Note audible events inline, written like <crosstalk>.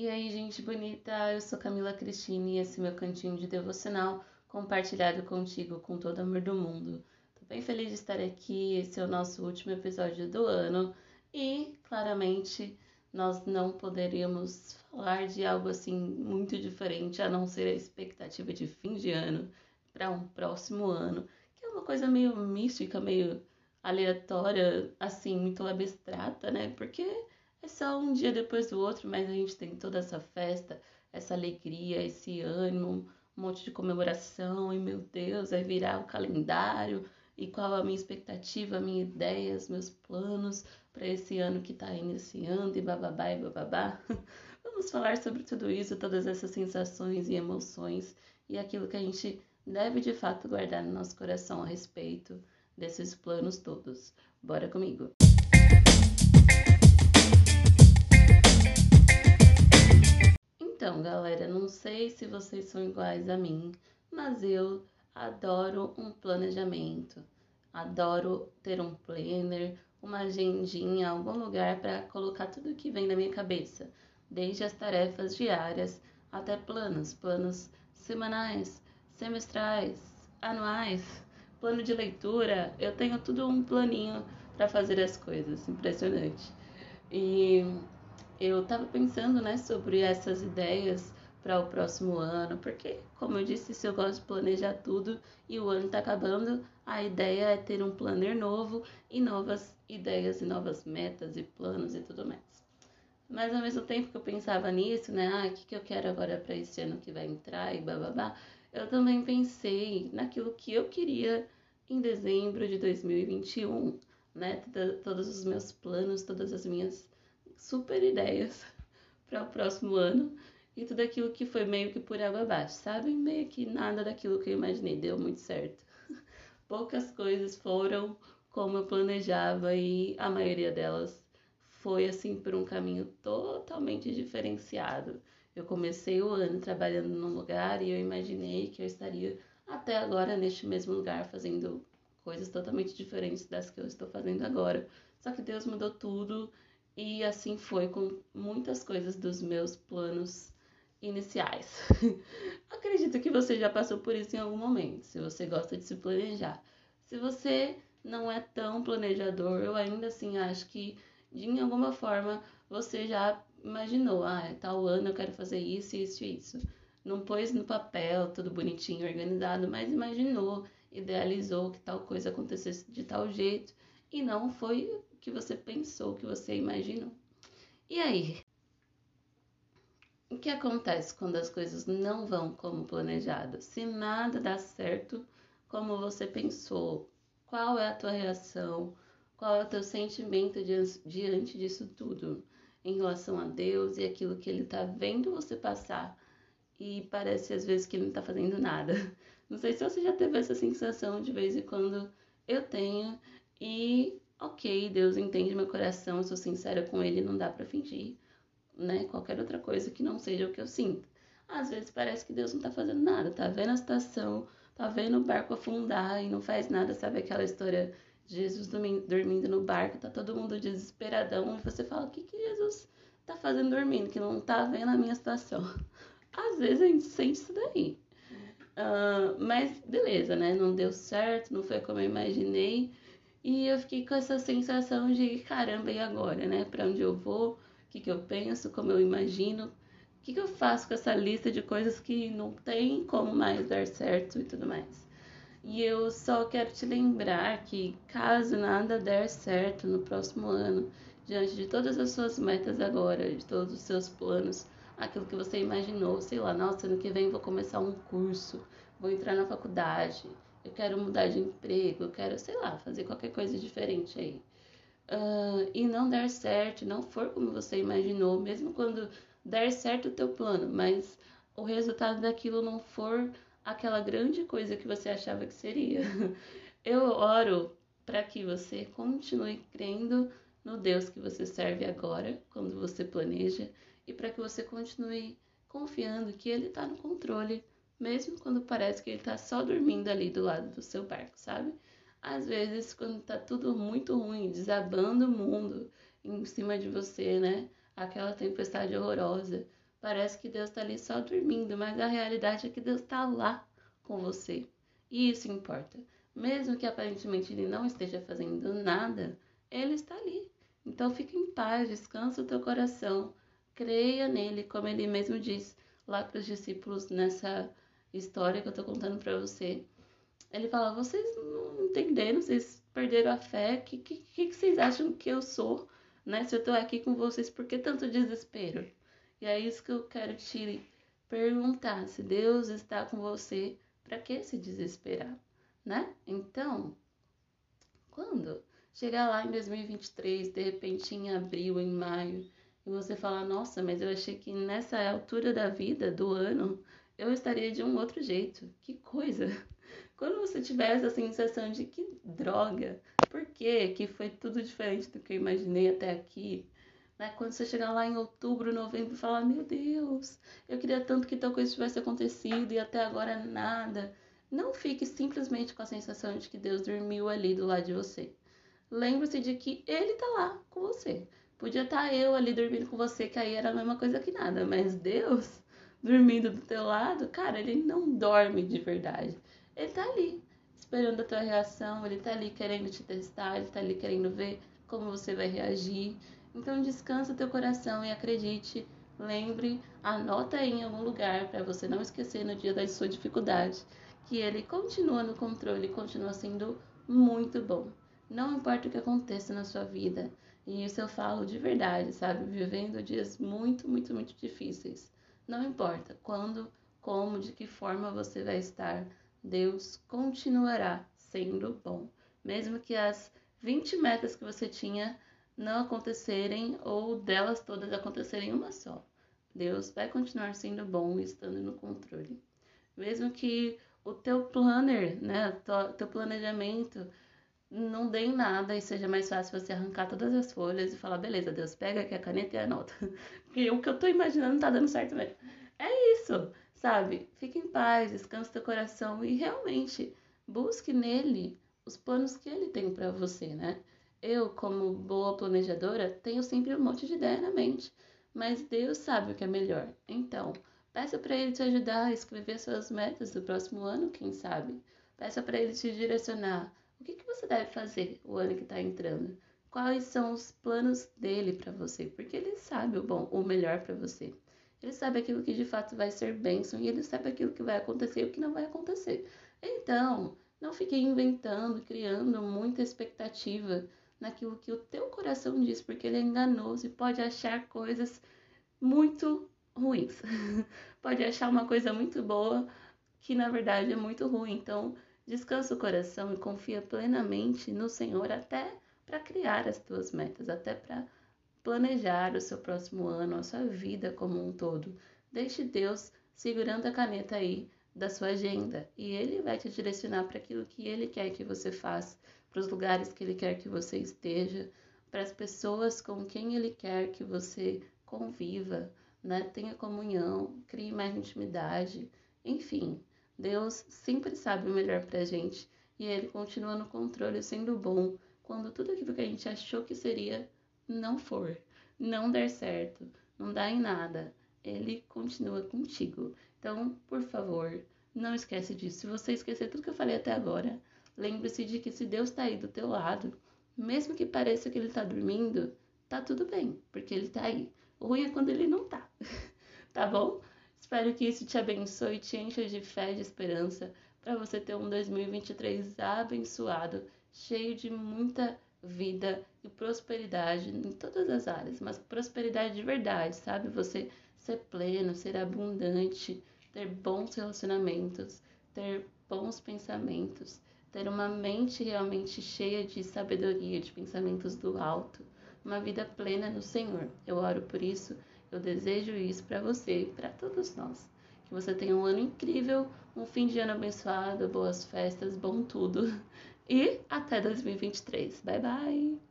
E aí, gente bonita, eu sou Camila Cristine e esse é meu cantinho de devocional compartilhado contigo com todo o amor do mundo. Tô bem feliz de estar aqui, esse é o nosso último episódio do ano e, claramente, nós não poderíamos falar de algo assim muito diferente a não ser a expectativa de fim de ano para um próximo ano, que é uma coisa meio mística, meio aleatória, assim, muito abstrata, né? Porque é só um dia depois do outro, mas a gente tem toda essa festa, essa alegria, esse ânimo, um monte de comemoração, e meu Deus, vai virar o calendário, e qual a minha expectativa, a minha ideia, os meus planos para esse ano que está iniciando, e bababá e bababá. <laughs> Vamos falar sobre tudo isso, todas essas sensações e emoções, e aquilo que a gente deve de fato guardar no nosso coração a respeito desses planos todos. Bora comigo! Então, galera, não sei se vocês são iguais a mim, mas eu adoro um planejamento. Adoro ter um planner, uma agendinha, algum lugar para colocar tudo que vem na minha cabeça, desde as tarefas diárias até planos, planos semanais, semestrais, anuais, plano de leitura. Eu tenho tudo um planinho para fazer as coisas, impressionante. E eu estava pensando, né, sobre essas ideias para o próximo ano, porque, como eu disse, se eu gosto de planejar tudo e o ano está acabando, a ideia é ter um planner novo e novas ideias e novas metas e planos e tudo mais. Mas ao mesmo tempo que eu pensava nisso, né, ah, o que, que eu quero agora para esse ano que vai entrar e bababá, eu também pensei naquilo que eu queria em dezembro de 2021, né, todos os meus planos, todas as minhas super ideias <laughs> para o próximo ano e tudo aquilo que foi meio que por água abaixo, sabe? Meio que nada daquilo que eu imaginei deu muito certo. <laughs> Poucas coisas foram como eu planejava e a maioria delas foi assim por um caminho totalmente diferenciado. Eu comecei o ano trabalhando num lugar e eu imaginei que eu estaria até agora neste mesmo lugar fazendo coisas totalmente diferentes das que eu estou fazendo agora. Só que Deus mudou tudo e assim foi com muitas coisas dos meus planos iniciais. <laughs> Acredito que você já passou por isso em algum momento, se você gosta de se planejar. Se você não é tão planejador, eu ainda assim acho que de alguma forma você já imaginou, ah, tal ano eu quero fazer isso, isso e isso. Não pôs no papel tudo bonitinho, organizado, mas imaginou, idealizou que tal coisa acontecesse de tal jeito e não foi que você pensou, que você imaginou. E aí? O que acontece quando as coisas não vão como planejado? Se nada dá certo como você pensou, qual é a tua reação? Qual é o teu sentimento diante disso tudo? Em relação a Deus e aquilo que Ele está vendo você passar e parece às vezes que Ele não está fazendo nada. Não sei se você já teve essa sensação de vez em quando eu tenho e ok, Deus entende meu coração, eu sou sincera com Ele, não dá para fingir, né? Qualquer outra coisa que não seja o que eu sinto. Às vezes parece que Deus não tá fazendo nada, tá vendo a situação, tá vendo o barco afundar e não faz nada, sabe aquela história de Jesus dormindo no barco, tá todo mundo desesperadão e você fala, o que que Jesus tá fazendo dormindo, que não tá vendo a minha situação? Às vezes a gente sente isso daí. Uh, mas beleza, né? Não deu certo, não foi como eu imaginei. E eu fiquei com essa sensação de caramba, e agora, né? Para onde eu vou? O que, que eu penso? Como eu imagino? O que, que eu faço com essa lista de coisas que não tem como mais dar certo e tudo mais? E eu só quero te lembrar que caso nada der certo no próximo ano, diante de todas as suas metas agora, de todos os seus planos, aquilo que você imaginou, sei lá, nossa, ano que vem vou começar um curso, vou entrar na faculdade, eu quero mudar de emprego, eu quero, sei lá, fazer qualquer coisa diferente aí. Uh, e não der certo, não for como você imaginou, mesmo quando der certo o teu plano, mas o resultado daquilo não for aquela grande coisa que você achava que seria. <laughs> Eu oro para que você continue crendo no Deus que você serve agora, quando você planeja, e para que você continue confiando que Ele está no controle mesmo quando parece que ele tá só dormindo ali do lado do seu barco, sabe? Às vezes, quando tá tudo muito ruim, desabando o mundo em cima de você, né? Aquela tempestade horrorosa, Parece que Deus está ali só dormindo, mas a realidade é que Deus está lá com você. E isso importa. Mesmo que aparentemente ele não esteja fazendo nada, ele está ali. Então fique em paz, descansa o teu coração, creia nele, como ele mesmo diz lá para os discípulos nessa história que eu estou contando para você. Ele fala: vocês não entenderam, vocês perderam a fé, o que, que, que vocês acham que eu sou? Né? Se eu estou aqui com vocês, por que tanto desespero? E é isso que eu quero te perguntar: se Deus está com você, para que se desesperar? Né? Então, quando chegar lá em 2023, de repente em abril, em maio, e você falar: Nossa, mas eu achei que nessa altura da vida, do ano, eu estaria de um outro jeito. Que coisa! <laughs> Quando você tiver essa sensação de que droga, por quê? Que foi tudo diferente do que eu imaginei até aqui. Né? Quando você chegar lá em outubro, novembro e falar, meu Deus, eu queria tanto que tal coisa tivesse acontecido e até agora nada. Não fique simplesmente com a sensação de que Deus dormiu ali do lado de você. Lembre-se de que Ele está lá com você. Podia estar tá eu ali dormindo com você, que aí era a mesma coisa que nada, mas Deus dormindo do teu lado, cara, Ele não dorme de verdade. Ele está ali, esperando a tua reação, Ele está ali querendo te testar, Ele está ali querendo ver como você vai reagir. Então descansa teu coração e acredite, lembre, anota aí em algum lugar para você não esquecer no dia da sua dificuldade, que ele continua no controle, continua sendo muito bom. Não importa o que aconteça na sua vida, e isso eu falo de verdade, sabe? Vivendo dias muito, muito, muito difíceis. Não importa quando, como, de que forma você vai estar, Deus continuará sendo bom. Mesmo que as 20 metas que você tinha não acontecerem ou delas todas acontecerem uma só. Deus vai continuar sendo bom e estando no controle. Mesmo que o teu planner, né, teu planejamento não dê em nada e seja mais fácil você arrancar todas as folhas e falar, beleza, Deus, pega aqui a caneta e anota. <laughs> Porque o que eu tô imaginando não tá dando certo mesmo. É isso, sabe? Fique em paz, descanse teu coração e realmente busque nele os planos que ele tem para você, né? Eu, como boa planejadora, tenho sempre um monte de ideia na mente, mas Deus sabe o que é melhor. Então, peça para Ele te ajudar a escrever suas metas do próximo ano, quem sabe. Peça para Ele te direcionar. O que, que você deve fazer o ano que está entrando? Quais são os planos dele para você? Porque ele sabe o bom, o melhor para você. Ele sabe aquilo que de fato vai ser bênção e ele sabe aquilo que vai acontecer e o que não vai acontecer. Então, não fique inventando, criando muita expectativa naquilo que o teu coração diz, porque ele é enganoso e pode achar coisas muito ruins. <laughs> pode achar uma coisa muito boa que na verdade é muito ruim. Então, descansa o coração e confia plenamente no Senhor até para criar as tuas metas, até para planejar o seu próximo ano, a sua vida como um todo. Deixe Deus segurando a caneta aí da sua agenda e ele vai te direcionar para aquilo que ele quer que você faça para os lugares que Ele quer que você esteja, para as pessoas com quem Ele quer que você conviva, né? tenha comunhão, crie mais intimidade, enfim. Deus sempre sabe o melhor para a gente e Ele continua no controle, sendo bom quando tudo aquilo que a gente achou que seria não for, não der certo, não dá em nada. Ele continua contigo. Então, por favor, não esquece disso. Se você esquecer tudo que eu falei até agora, Lembre-se de que se Deus está aí do teu lado, mesmo que pareça que ele está dormindo, tá tudo bem, porque ele está aí. O ruim é quando ele não tá. <laughs> tá bom? Espero que isso te abençoe e te encha de fé e de esperança para você ter um 2023 abençoado, cheio de muita vida e prosperidade em todas as áreas, mas prosperidade de verdade, sabe? Você ser pleno, ser abundante, ter bons relacionamentos, ter bons pensamentos ter uma mente realmente cheia de sabedoria, de pensamentos do alto, uma vida plena no Senhor. Eu oro por isso, eu desejo isso para você e para todos nós. Que você tenha um ano incrível, um fim de ano abençoado, boas festas, bom tudo. E até 2023. Bye bye!